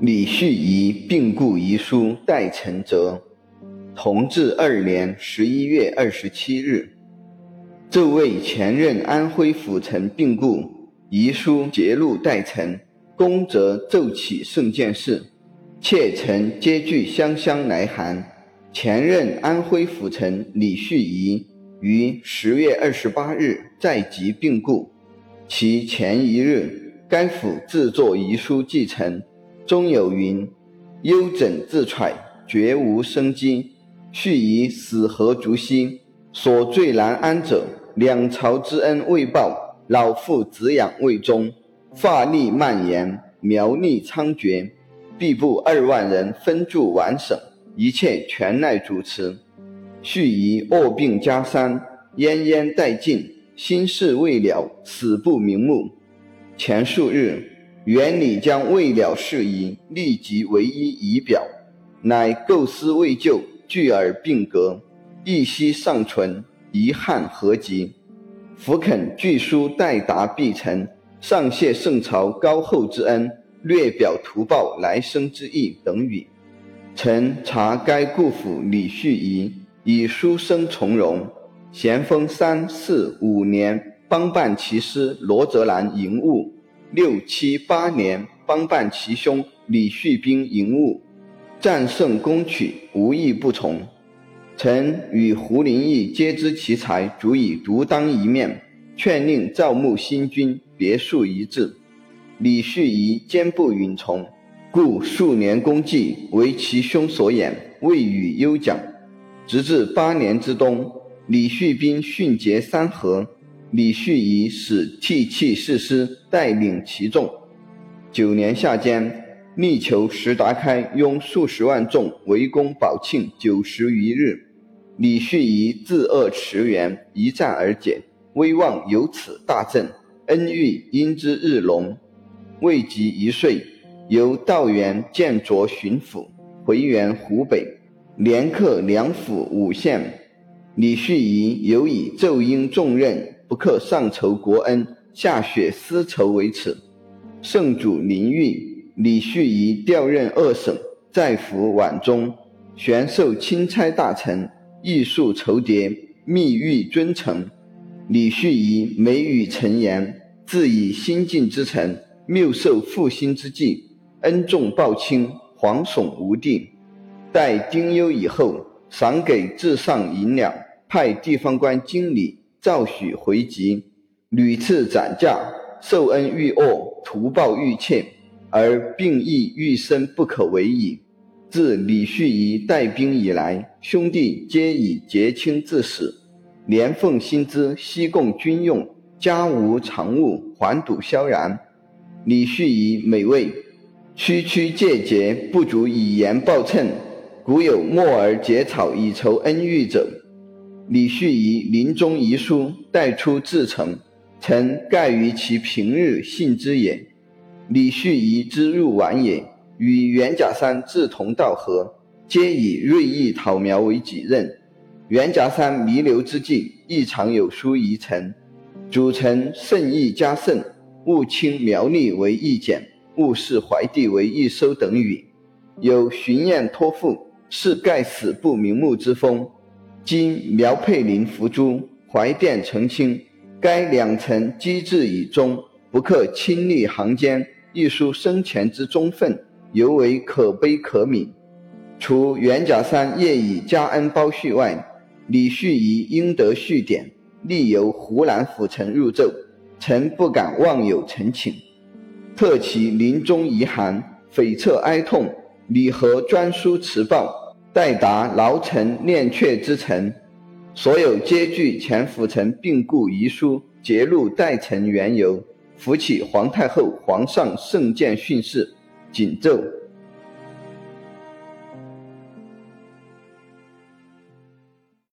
李旭仪病故遗书待陈泽。同治二年十一月二十七日，这位前任安徽府丞病故，遗书节录待陈。公则奏起圣鉴事，妾臣皆具香香来函。前任安徽府丞李旭仪于十月二十八日在即病故，其前一日，该府制作遗书继承。中有云：“忧枕自揣，绝无生机。续以死何足惜？所最难安者，两朝之恩未报，老父子养未终，发力蔓延，苗栗猖獗，必部二万人分驻皖省，一切全赖主持。续以恶病加三，奄奄殆尽，心事未了，死不瞑目。前数日。”原理将未了事宜，立即为一仪表，乃构思未就，聚而并革，一息尚存，遗憾何及？弗肯据书代答必成，上谢圣朝高厚之恩，略表图报来生之意等语。臣查该故府李旭仪以书生从容，咸丰三四五年帮办其师罗泽兰营务。六七八年，帮办其兄李旭斌营务，战胜攻取，无一不从。臣与胡林翼皆知其才，足以独当一面，劝令招募新军，别树一帜。李旭仪坚不允从，故数年功绩为其兄所掩，未予优奖。直至八年之冬，李旭兵迅捷三河。李旭仪使替弃士师，带领其众。九年夏间，力求石达开拥数十万众围攻宝庆九十余日，李旭仪自扼驰援，一战而解，威望由此大振，恩遇因之日隆。未及一岁，由道元建卓巡抚，回援湖北，连克两府五县。李旭仪尤以奏应重任。不克上酬国恩，下雪私仇为耻。圣主临御，李旭仪调任二省，在府皖中，悬授钦差大臣，艺术筹牒，密谕尊臣。李旭仪每语陈言，自以新晋之臣，谬受复兴之计，恩重报轻，惶悚无地。待丁忧以后，赏给至上银两，派地方官经理。赵许回籍，屡次斩驾，受恩愈恶，图报愈切，而病亦愈深不可为矣。自李旭仪带兵以来，兄弟皆以结亲致死，连奉薪资，悉供军用，家无常物，环堵萧然。李旭仪每谓：区区借节，不足以言报称。古有默而结草以酬恩遇者。李旭仪临终遗书带出自成，臣盖于其平日信之也。李旭仪之入晚也，与袁甲山志同道合，皆以锐意讨苗为己任。袁甲山弥留之际，亦常有书遗臣：主臣圣意加甚，勿轻苗栗为义简，勿视怀帝为一收等语。有巡宴托付，是盖死不瞑目之风。今苗佩林伏诛，怀殿澄清，该两臣机智以终，不克亲历行间，一书生前之忠愤，尤为可悲可悯。除袁甲山业以加恩包叙外，李旭仪应得续典，历由湖南府城入奏，臣不敢妄有陈请。特其临终遗函，悱恻哀痛，礼和专书辞报。待答劳臣念阙之臣，所有皆据前辅臣病故遗书，揭露代臣缘由，扶起皇太后、皇上圣鉴训示，谨奏。